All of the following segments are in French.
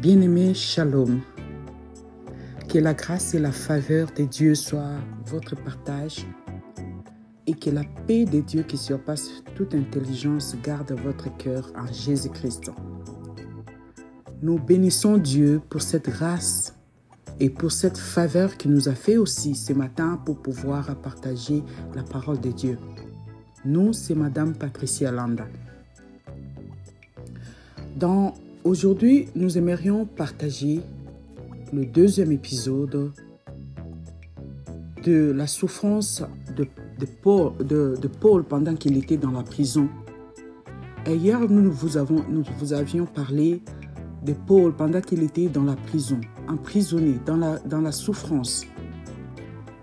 Bien-aimé, shalom. Que la grâce et la faveur de Dieu soient votre partage et que la paix de Dieu qui surpasse toute intelligence garde votre cœur en Jésus-Christ. Nous bénissons Dieu pour cette grâce et pour cette faveur qu'il nous a fait aussi ce matin pour pouvoir partager la parole de Dieu. Nous, c'est Madame Patricia Landa. Dans aujourd'hui, nous aimerions partager le deuxième épisode de la souffrance de, Paul, pendant qu'il était dans la prison. Et hier, nous vous, avons, nous vous avions parlé de Paul pendant qu'il était dans la prison, emprisonné, dans la, dans la souffrance.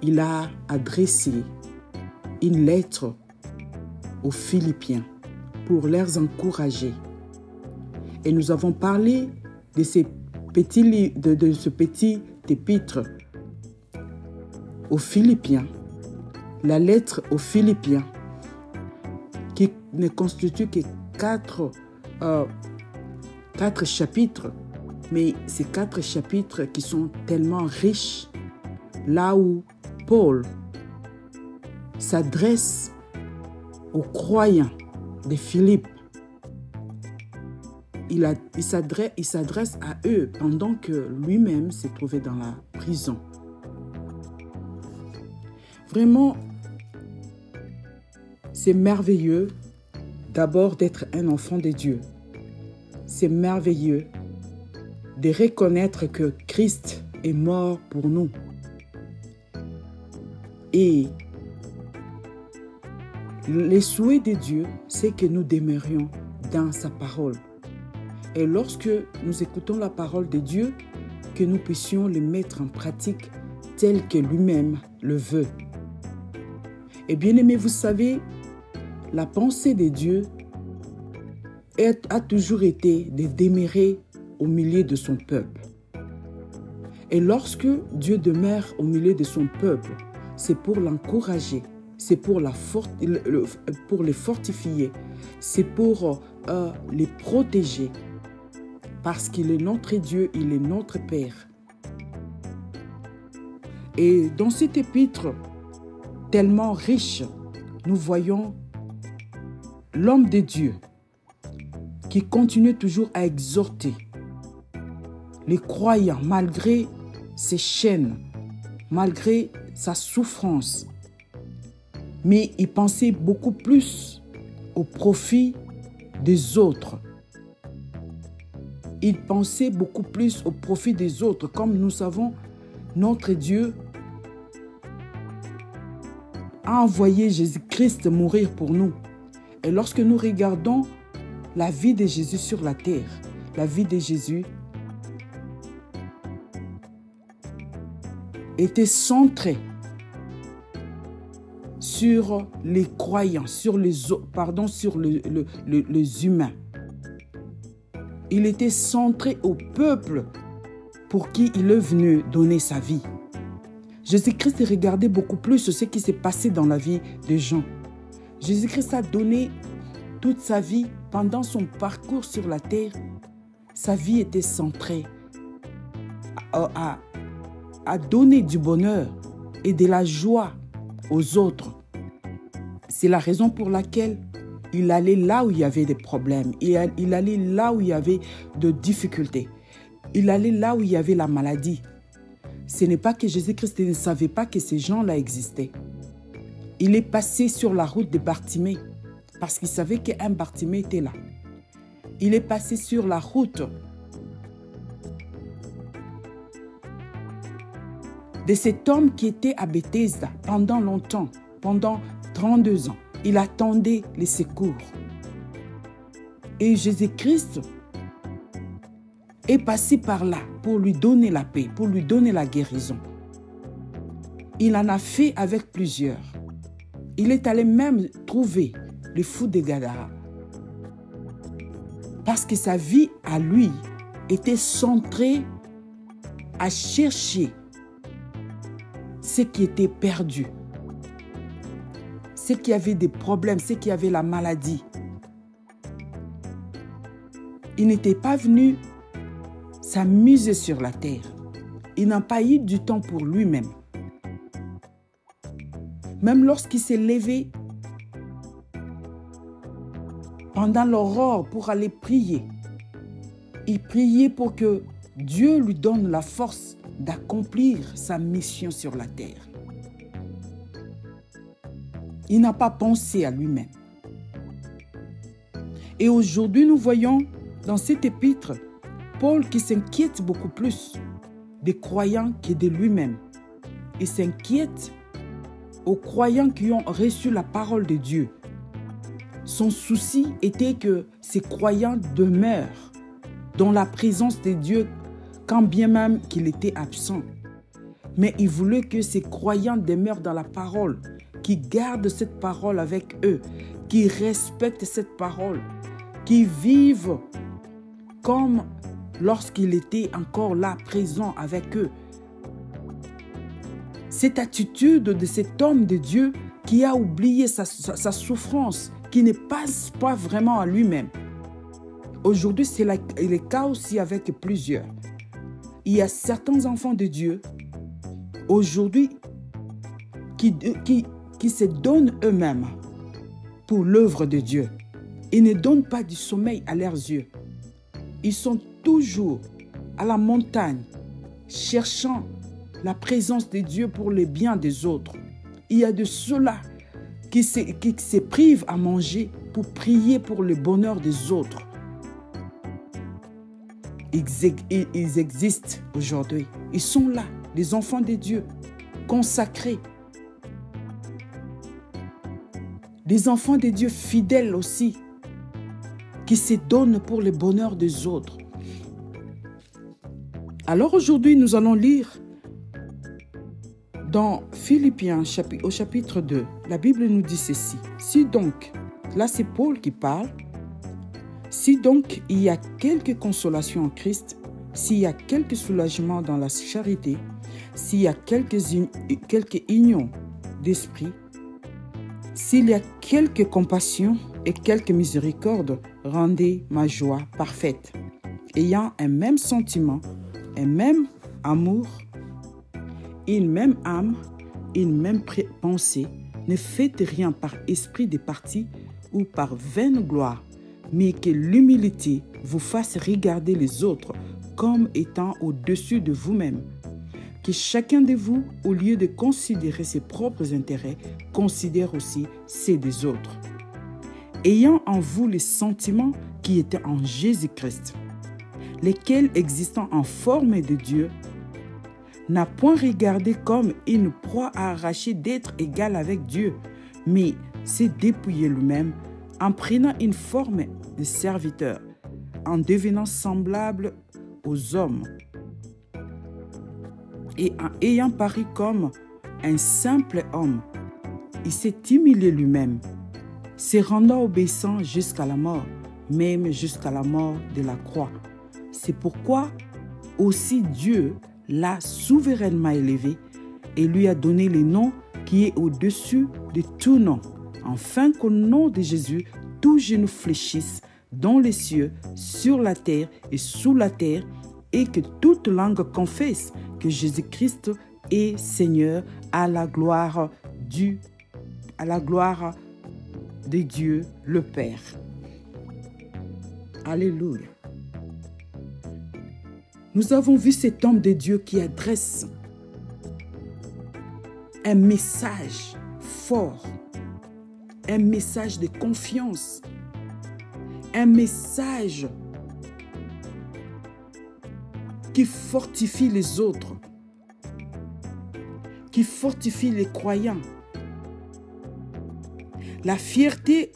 Il a adressé une lettre aux Philippiens pour les encourager. Et nous avons parlé de, de ce petit épître aux Philippiens, la lettre aux Philippiens, qui ne constitue que quatre, euh, quatre chapitres, mais ces quatre chapitres qui sont tellement riches, là où Paul s'adresse aux croyants de Philippe. Il, s'adresse à eux pendant que lui-même s'est trouvé dans la prison. Vraiment, c'est merveilleux d'abord d'être un enfant de Dieu. C'est merveilleux de reconnaître que Christ est mort pour nous. Et le souhait de Dieu, c'est que nous demeurions dans sa parole. Et lorsque nous écoutons la parole de Dieu, que nous puissions le mettre en pratique tel que lui-même le veut. Et bien aimé, vous savez, la pensée de Dieu a toujours été de demeurer au milieu de son peuple. Et lorsque Dieu demeure au milieu de son peuple, c'est pour l'encourager, c'est pour les fortifier, c'est pour euh, les protéger. Parce qu'il est notre Dieu, il est notre Père. Et dans cet épître tellement riche, nous voyons l'homme de Dieu qui continue toujours à exhorter les croyants malgré ses chaînes, malgré sa souffrance, mais il pensait beaucoup plus au profit des autres. Il pensait beaucoup plus au profit des autres. Comme nous savons, notre Dieu a envoyé Jésus-Christ mourir pour nous. Et lorsque nous regardons la vie de Jésus sur la terre, la vie de Jésus était centrée sur les croyants, sur les, pardon, sur les humains. Il était centré au peuple pour qui il est venu donner sa vie. Jésus-Christ regardait beaucoup plus ce qui s'est passé dans la vie des gens. Jésus-Christ a donné toute sa vie pendant son parcours sur la terre. Sa vie était centrée à, à donner du bonheur et de la joie aux autres. C'est la raison pour laquelle il allait là où il y avait des problèmes. Il, allait là où il y avait de difficultés. Il allait là où il y avait la maladie. Ce n'est pas que Jésus-Christ ne savait pas que ces gens-là existaient. Il est passé sur la route de Bartimée parce qu'il savait qu'un Bartimée était là. Il est passé sur la route de cet homme qui était à Bethesda pendant longtemps, pendant 32 ans. Il attendait les secours. Et Jésus-Christ est passé par là pour lui donner la paix, pour lui donner la guérison. Il en a fait avec plusieurs. Il est allé même trouver le fou de Gadara. Parce que sa vie à lui était centrée à chercher ce qui était perdu ceux qui avaient des problèmes, ceux qui avaient la maladie. Il n'était pas venu s'amuser sur la terre. Il n'a pas eu du temps pour lui-même. Même lorsqu'il s'est levé pendant l'aurore pour aller prier, il priait pour que Dieu lui donne la force d'accomplir sa mission sur la terre. Il n'a pas pensé à lui-même. Et aujourd'hui, nous voyons dans cet épître Paul qui s'inquiète beaucoup plus des croyants que de lui-même. Il s'inquiète aux croyants qui ont reçu la parole de Dieu. Son souci était que ces croyants demeurent dans la présence de Dieu quand bien même qu'il était absent. Mais il voulait que ces croyants demeurent dans la parole, qui gardent cette parole avec eux, qui respectent cette parole, qui vivent comme lorsqu'il était encore là, présent avec eux. Cette attitude de cet homme de Dieu qui a oublié sa, souffrance, qui ne passe pas vraiment à lui-même. Aujourd'hui, c'est le cas aussi avec plusieurs. Il y a certains enfants de Dieu, aujourd'hui, qui, qui, qui se donnent eux-mêmes pour l'œuvre de Dieu. Ils ne donnent pas du sommeil à leurs yeux. Ils sont toujours à la montagne, cherchant la présence de Dieu pour le bien des autres. Il y a de ceux-là qui se, qui se privent à manger pour prier pour le bonheur des autres. Ils, ils existent aujourd'hui. Ils sont là, les enfants de Dieu, consacrés. Des enfants de Dieu fidèles aussi, qui se donnent pour le bonheur des autres. Alors aujourd'hui, nous allons lire dans Philippiens au chapitre 2. La Bible nous dit ceci. Si donc, là c'est Paul qui parle, si donc il y a quelque consolation en Christ, s'il y a quelque soulagement dans la charité, s'il y a quelque, quelque union d'esprit, s'il y a quelque compassion et quelque miséricorde, rendez ma joie parfaite, ayant un même sentiment, un même amour, une même âme, une même pensée. Ne faites rien par esprit de parti ou par vaine gloire, mais que l'humilité vous fasse regarder les autres comme étant au-dessus de vous-même. Que chacun de vous, au lieu de considérer ses propres intérêts, considère aussi ceux des autres. Ayant en vous les sentiments qui étaient en Jésus-Christ, lesquels existant en forme de Dieu, n'a point regardé comme une proie à arracher d'être égal avec Dieu, mais s'est dépouillé lui-même en prenant une forme de serviteur, en devenant semblable aux hommes et en ayant paru comme un simple homme. Il s'est humilié lui-même, se rendant obéissant jusqu'à la mort, même jusqu'à la mort de la croix. C'est pourquoi aussi Dieu l'a souverainement élevé et lui a donné le nom qui est au-dessus de tout nom, afin qu'au nom de Jésus, tout genou fléchisse dans les cieux, sur la terre et sous la terre, et que toute langue confesse Jésus-Christ est Seigneur à la gloire du à la gloire de Dieu le Père. Alléluia. Nous avons vu cet homme de Dieu qui adresse un message fort, un message de confiance, un message qui fortifie les autres, qui fortifie les croyants. La fierté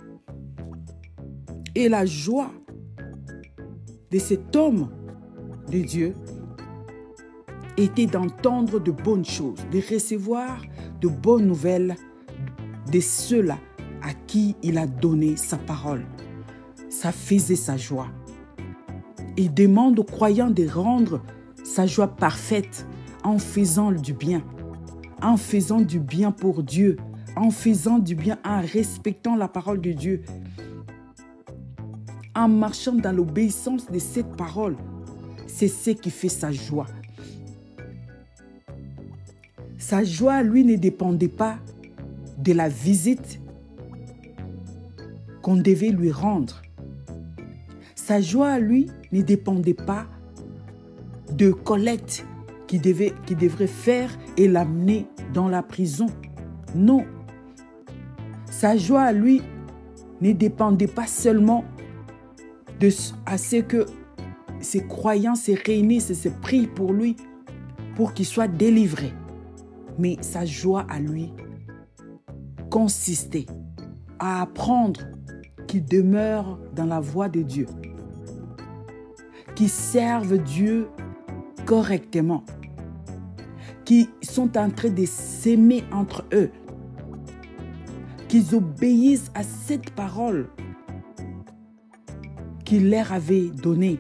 et la joie de cet homme de Dieu était d'entendre de bonnes choses, de recevoir de bonnes nouvelles de ceux-là à qui il a donné sa parole. Ça faisait sa joie. Il demande aux croyants de rendre sa joie parfaite en faisant du bien, en faisant du bien pour Dieu, en faisant du bien, en respectant la parole de Dieu, en marchant dans l'obéissance de cette parole, c'est ce qui fait sa joie. Sa joie, lui, ne dépendait pas de la visite qu'on devait lui rendre. Sa joie, lui, ne dépendait pas de Colette qui devrait faire et l'amener dans la prison. Non. Sa joie, à lui, ne dépendait pas seulement de, à ce que ses croyants se réunissent et se prient pour lui, pour qu'il soit délivré. Mais sa joie à lui consistait à apprendre qu'il demeure dans la voie de Dieu, qu'il serve Dieu correctement, qui sont en train de s'aimer entre eux, qu'ils obéissent à cette parole qu'il leur avait donnée.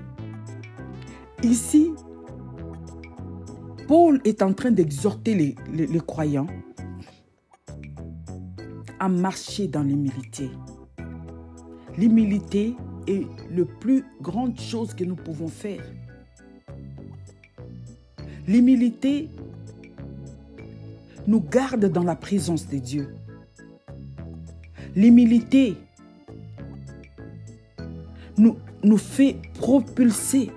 Ici, Paul est en train d'exhorter les, croyants à marcher dans l'humilité. L'humilité est la plus grande chose que nous pouvons faire. L'humilité nous garde dans la présence de Dieu. L'humilité nous, nous fait propulser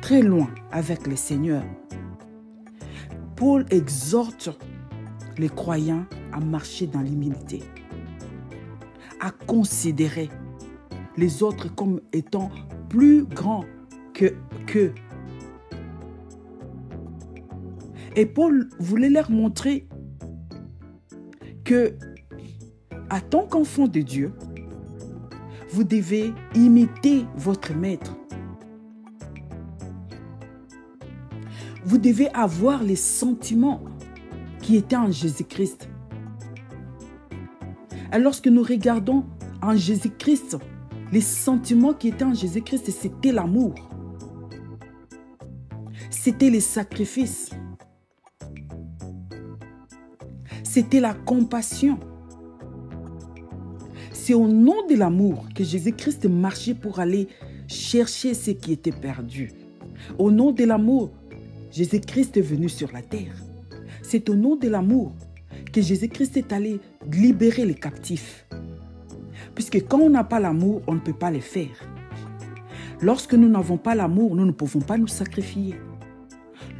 très loin avec le Seigneur. Paul exhorte les croyants à marcher dans l'humilité, à considérer les autres comme étant plus grands que qu'eux et Paul voulait leur montrer que, à tant qu'enfant de Dieu, vous devez imiter votre maître. Vous devez avoir les sentiments qui étaient en Jésus-Christ. Alors lorsque nous regardons en Jésus-Christ, les sentiments qui étaient en Jésus-Christ, c'était l'amour. C'était les sacrifices. C'était la compassion. C'est au nom de l'amour que Jésus-Christ marchait pour aller chercher ce qui était perdu. Au nom de l'amour, Jésus-Christ est venu sur la terre. C'est au nom de l'amour que Jésus-Christ est allé libérer les captifs. Puisque quand on n'a pas l'amour, on ne peut pas le faire. Lorsque nous n'avons pas l'amour, nous ne pouvons pas nous sacrifier.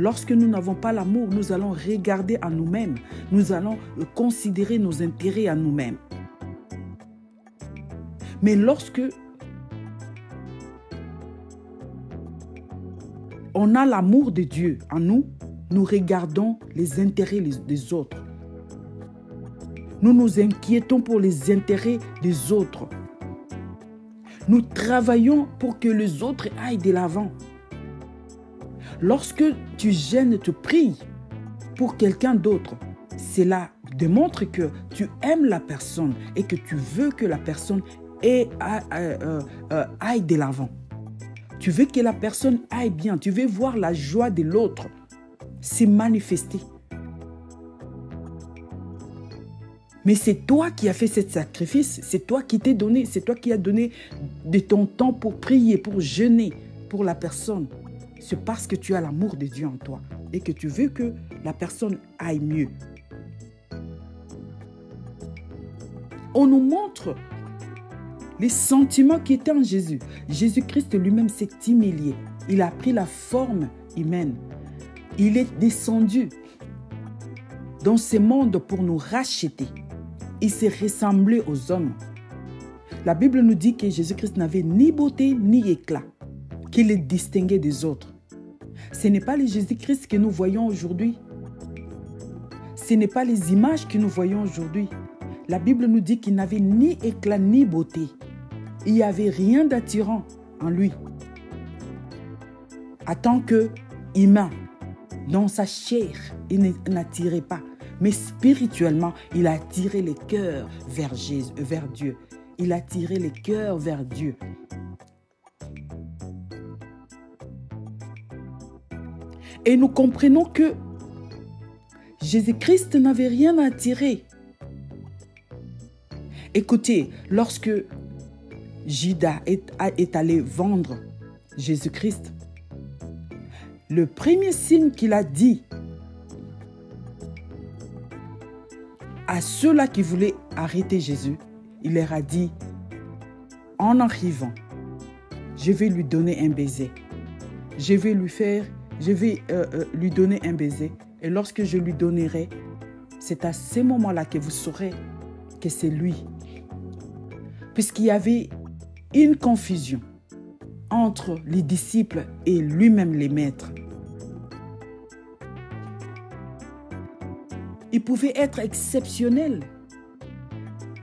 Lorsque nous n'avons pas l'amour, nous allons regarder à nous-mêmes. Nous allons considérer nos intérêts à nous-mêmes. Mais lorsque on a l'amour de Dieu en nous, nous regardons les intérêts des autres. Nous nous inquiétons pour les intérêts des autres. Nous travaillons pour que les autres aillent de l'avant. Lorsque tu gênes, tu pries pour quelqu'un d'autre, cela démontre que tu aimes la personne et que tu veux que la personne aille, euh, euh, aille de l'avant. Tu veux que la personne aille bien. Tu veux voir la joie de l'autre se manifester. Mais c'est toi qui as fait ce sacrifice, c'est toi qui t'es donné, c'est toi qui as donné de ton temps pour prier, pour jeûner pour la personne c'est parce que tu as l'amour de Dieu en toi et que tu veux que la personne aille mieux. On nous montre les sentiments qui étaient en Jésus. Jésus-Christ lui-même s'est humilié. Il a pris la forme humaine. Il est descendu dans ce monde pour nous racheter. Il s'est ressemblé aux hommes. La Bible nous dit que Jésus-Christ n'avait ni beauté ni éclat, qu'il est distingué des autres. Ce n'est pas le Jésus-Christ que nous voyons aujourd'hui. Ce n'est pas les images que nous voyons aujourd'hui. La Bible nous dit qu'il n'avait ni éclat ni beauté. Il n'y avait rien d'attirant en lui. En tant que humain, dans sa chair, il n'attirait pas. Mais spirituellement, il a attiré les cœurs vers, Jésus, vers Dieu. Il a attiré les cœurs vers Dieu. Et nous comprenons que Jésus-Christ n'avait rien à tirer. Écoutez, lorsque est, est allé vendre Jésus-Christ, le premier signe qu'il a dit à ceux-là qui voulaient arrêter Jésus, il leur a dit, en arrivant, je vais lui donner un baiser. Je vais lui faire, je vais euh, euh, lui donner un baiser. Et lorsque je lui donnerai, c'est à ce moment-là que vous saurez que c'est lui. Puisqu'il y avait une confusion entre les disciples et lui-même les maîtres. Il pouvait être exceptionnel.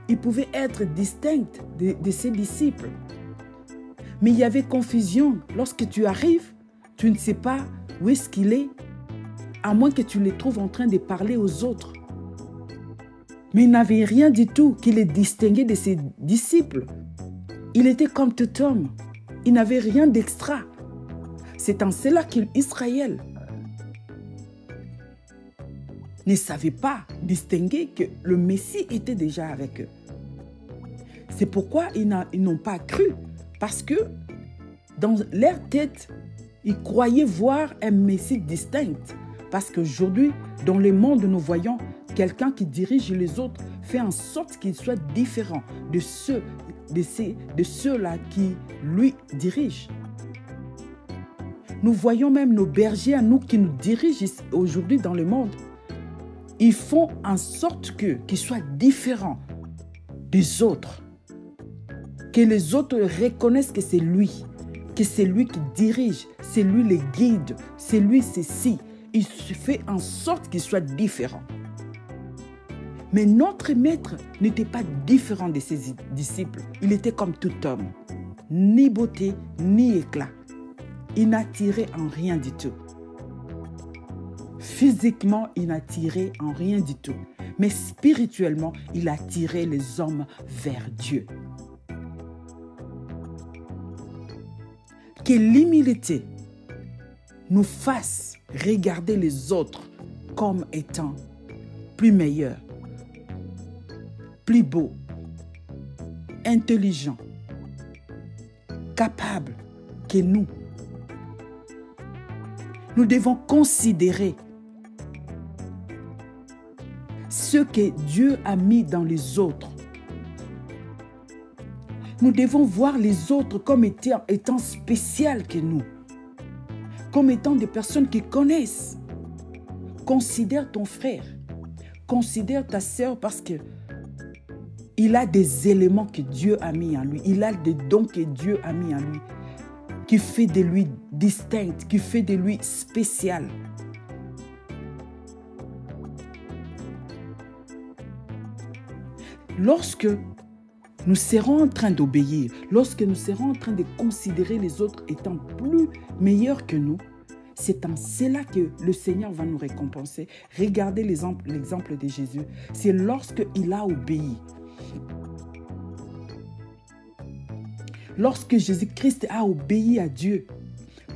Il pouvait être distinct de, ses disciples. Mais il y avait confusion. Lorsque tu arrives, tu ne sais pas où est-ce qu'il est, à moins que tu le trouves en train de parler aux autres. Mais il n'avait rien du tout qui le distinguait de ses disciples. Il était comme tout homme. Il n'avait rien d'extra. C'est en cela qu'Israël ne savait pas distinguer que le Messie était déjà avec eux. C'est pourquoi ils n'ont pas cru. Parce que dans leur tête, ils croyaient voir un Messie distinct. Parce qu'aujourd'hui, dans le monde, nous voyons quelqu'un qui dirige les autres, fait en sorte qu'il soit différent de ceux, de, ces, de ceux-là qui lui dirigent. Nous voyons même nos bergers à nous qui nous dirigent aujourd'hui dans le monde. Ils font en sorte que, qu'ils soient différents des autres. Que les autres reconnaissent que c'est lui, que c'est lui qui dirige, c'est lui le guide, c'est lui ceci. Il fait en sorte qu'il soit différent. Mais notre maître n'était pas différent de ses disciples. Il était comme tout homme. Ni beauté, ni éclat. Il n'attirait en rien du tout. Physiquement, il n'attirait en rien du tout. Mais spirituellement, il attirait les hommes vers Dieu. Que l'humilité nous fasse regarder les autres comme étant plus meilleurs plus beau, intelligent, capable que nous. Nous devons considérer ce que Dieu a mis dans les autres. Nous devons voir les autres comme étant, étant spéciales que nous, comme étant des personnes qui connaissent. Considère ton frère, considère ta sœur parce que il a des éléments que Dieu a mis en lui. Il a des dons que Dieu a mis en lui. Qui fait de lui distinct, qui fait de lui spécial. Lorsque nous serons en train d'obéir, lorsque nous serons en train de considérer les autres étant plus meilleurs que nous, c'est en cela que le Seigneur va nous récompenser. Regardez l'exemple de Jésus. C'est lorsque il a obéi. Lorsque Jésus-Christ a obéi à Dieu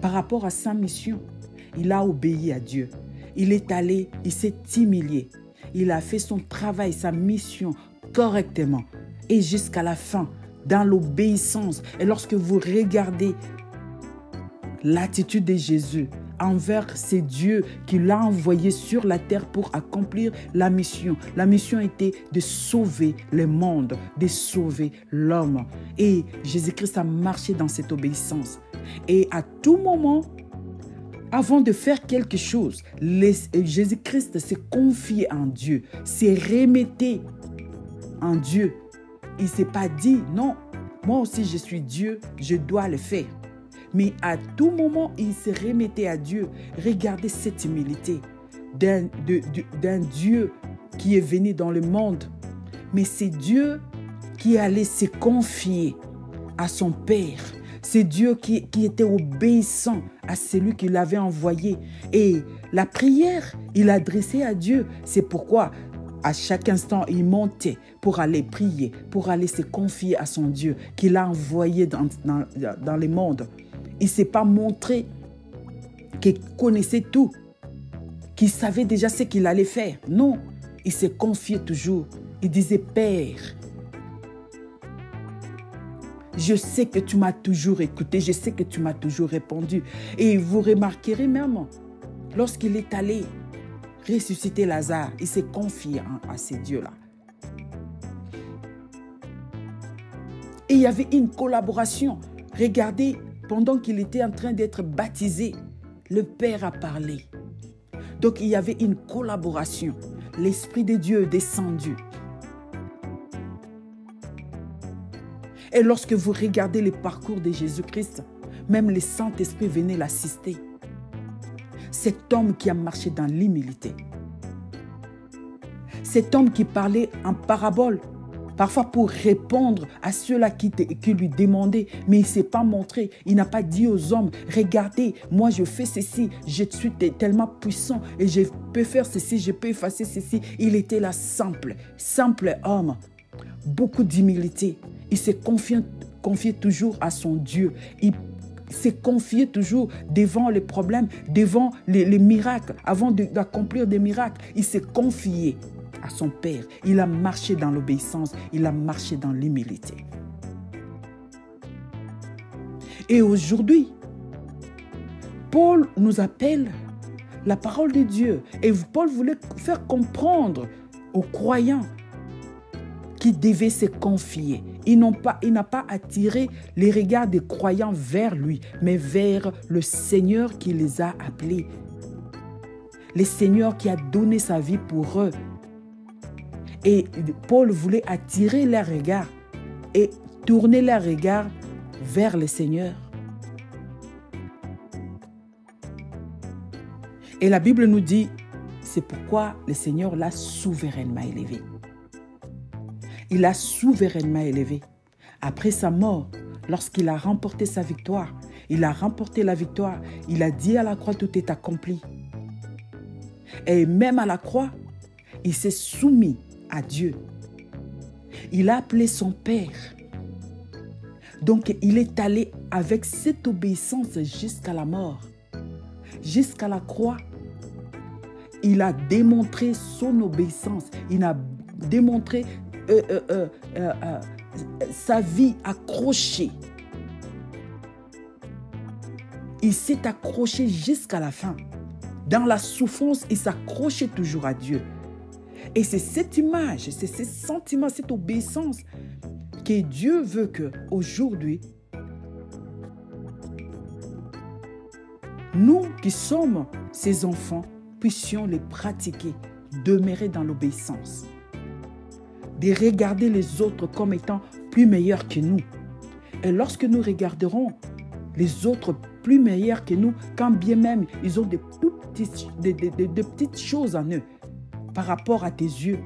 par rapport à sa mission, il a obéi à Dieu. Il est allé, il s'est humilié. Il a fait son travail, sa mission correctement. Et jusqu'à la fin, dans l'obéissance. Et lorsque vous regardez l'attitude de Jésus, envers ces dieux qu'il a envoyés sur la terre pour accomplir la mission. La mission était de sauver le monde, de sauver l'homme. Et Jésus-Christ a marché dans cette obéissance. Et à tout moment, avant de faire quelque chose, Jésus-Christ s'est confié en Dieu, s'est remetté en Dieu. Il s'est pas dit, non, moi aussi je suis Dieu, je dois le faire. Mais à tout moment, il se remettait à Dieu. Regardez cette humilité d'un Dieu qui est venu dans le monde. Mais c'est Dieu qui allait se confier à son Père. C'est Dieu qui, qui, était obéissant à celui qui l'avait envoyé. Et la prière, il adressait à Dieu. C'est pourquoi à chaque instant, il montait pour aller prier, pour aller se confier à son Dieu qu'il a envoyé dans, dans, le monde. Il ne s'est pas montré qu'il connaissait tout, qu'il savait déjà ce qu'il allait faire. Non, il s'est confié toujours. Il disait, Père, Je sais que tu m'as toujours écouté, je sais que tu m'as toujours répondu. Et vous remarquerez même, lorsqu'il est allé ressusciter Lazare, il s'est confié à ces dieux-là. Il y avait une collaboration. Regardez, pendant qu'il était en train d'être baptisé, le Père a parlé. Donc il y avait une collaboration. L'Esprit de Dieu est descendu. Et lorsque vous regardez le parcours de Jésus-Christ, même le Saint-Esprit venait l'assister. Cet homme qui a marché dans l'humilité. Cet homme qui parlait en parabole parfois pour répondre à ceux-là qui, lui demandaient, mais il ne s'est pas montré. Il n'a pas dit aux hommes, regardez, moi je fais ceci, je suis tellement puissant et je peux faire ceci, je peux effacer ceci. Il était là simple, simple homme, beaucoup d'humilité. Il s'est confié, toujours à son Dieu. Il s'est confié toujours devant les problèmes, devant les, les miracles, avant d'accomplir des miracles. Il s'est confié à son Père. Il a marché dans l'obéissance, il a marché dans l'humilité. Et aujourd'hui, Paul nous appelle la parole de Dieu. Et Paul voulait faire comprendre aux croyants qui devaient se confier. Il n'a pas, attiré les regards des croyants vers lui, mais vers le Seigneur qui les a appelés. Le Seigneur qui a donné sa vie pour eux. Et Paul voulait attirer leur regard et tourner leur regard vers le Seigneur. Et la Bible nous dit, c'est pourquoi le Seigneur l'a souverainement élevé. Il l'a souverainement élevé. Après sa mort, lorsqu'il a remporté sa victoire, il a remporté la victoire, il a dit à la croix, tout est accompli. Et même à la croix, il s'est soumis à Dieu. Il a appelé son Père. Donc il est allé avec cette obéissance jusqu'à la mort, jusqu'à la croix. Il a démontré son obéissance. Il a démontré euh, euh, euh, sa vie accrochée. Il s'est accroché jusqu'à la fin. Dans la souffrance, il s'accrochait toujours à Dieu. Et c'est cette image, c'est ce sentiment, cette obéissance que Dieu veut que aujourd'hui, nous qui sommes ses enfants, puissions les pratiquer, demeurer dans l'obéissance, de regarder les autres comme étant plus meilleurs que nous. Et lorsque nous regarderons les autres plus meilleurs que nous, quand bien même ils ont des petites, petites choses en eux, par rapport à tes yeux.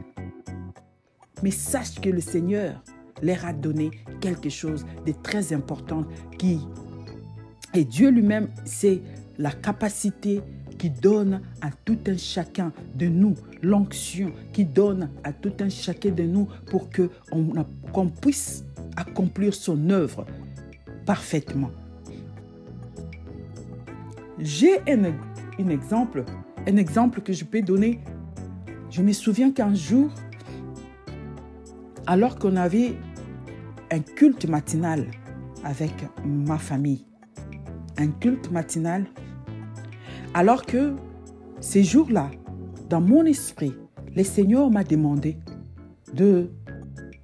Mais sache que le Seigneur leur a donné quelque chose de très important qui et Dieu lui-même, c'est la capacité qui donne à tout un chacun de nous l'onction, qui donne à tout un chacun de nous pour que qu'on puisse accomplir son œuvre parfaitement. J'ai un exemple, un exemple que je peux donner je me souviens qu'un jour, alors qu'on avait un culte matinal avec ma famille, un culte matinal, alors que ces jours-là, dans mon esprit, le Seigneur m'a demandé de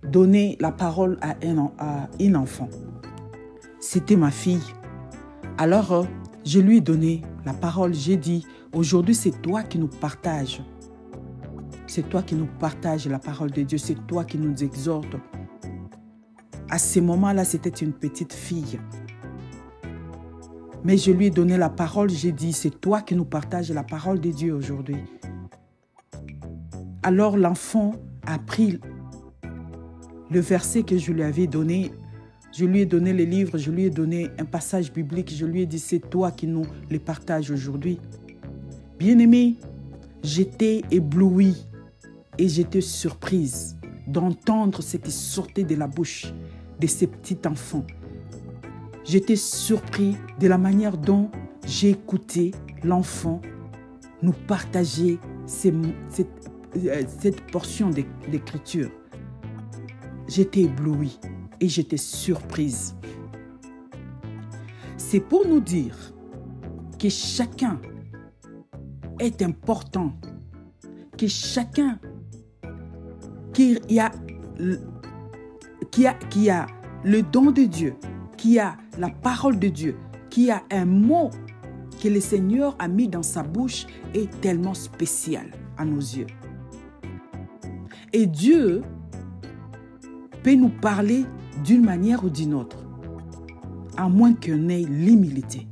donner la parole à un, une enfant. C'était ma fille. Alors, je lui ai donné la parole. J'ai dit, aujourd'hui, c'est toi qui nous partages c'est toi qui nous partages la parole de Dieu. C'est toi qui nous exhortes. À ce moment-là, c'était une petite fille. Mais je lui ai donné la parole. J'ai dit, c'est toi qui nous partages la parole de Dieu aujourd'hui. Alors l'enfant a pris le verset que je lui avais donné. Je lui ai donné les livres, je lui ai donné un passage biblique. Je lui ai dit, c'est toi qui nous les partages aujourd'hui. Bien-aimé, j'étais ébloui et j'étais surprise d'entendre ce qui sortait de la bouche de ces petits enfants. J'étais surpris de la manière dont j'ai écouté l'enfant nous partager cette, euh, cette portion d'écriture. J'étais ébloui et j'étais surprise. C'est pour nous dire que chacun est important, que chacun qui a, qui a, qui a le don de Dieu, qui a la parole de Dieu, qui a un mot que le Seigneur a mis dans sa bouche est tellement spécial à nos yeux. Et Dieu peut nous parler d'une manière ou d'une autre, à moins qu'on ait l'humilité.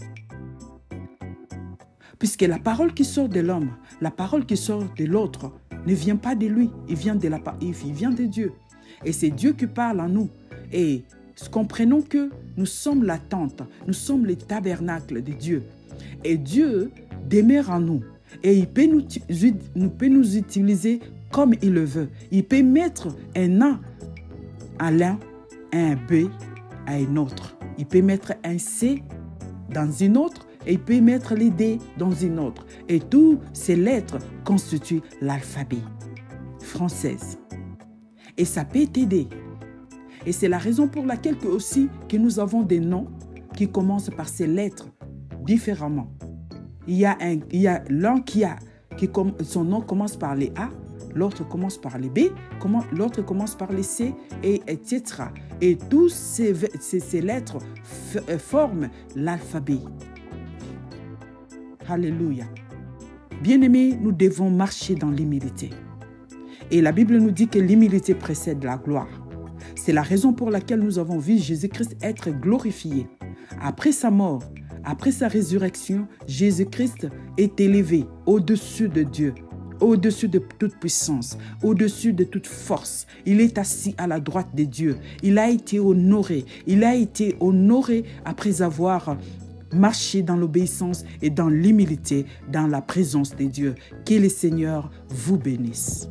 Puisque la parole qui sort de l'homme, la parole qui sort de l'autre, ne vient pas de lui, il vient de, la, il vient de Dieu. Et c'est Dieu qui parle à nous. Et comprenons que nous sommes la tente, nous sommes le tabernacle de Dieu. Et Dieu demeure en nous. Et il peut nous, utiliser comme il le veut. Il peut mettre un A à l'un, un B à un autre. Il peut mettre un C dans une autre et il peut mettre les D dans une autre. Et toutes ces lettres constituent l'alphabet française. Et ça peut t'aider. Et c'est la raison pour laquelle aussi que nous avons des noms qui commencent par ces lettres différemment. Il y a un, il y a l'un qui a, qui son nom commence par les A, l'autre commence par les B, l'autre commence par les C, et etc. Et tous ces, ces, ces lettres euh, forment l'alphabet. Alléluia. Bien-aimés, nous devons marcher dans l'humilité. Et la Bible nous dit que l'humilité précède la gloire. C'est la raison pour laquelle nous avons vu Jésus-Christ être glorifié. Après sa mort, après sa résurrection, Jésus-Christ est élevé au-dessus de Dieu, au-dessus de toute puissance, au-dessus de toute force. Il est assis à la droite de Dieu. Il a été honoré. Il a été honoré après avoir marché dans l'obéissance et dans l'humilité, dans la présence de Dieu. Que le Seigneur vous bénisse.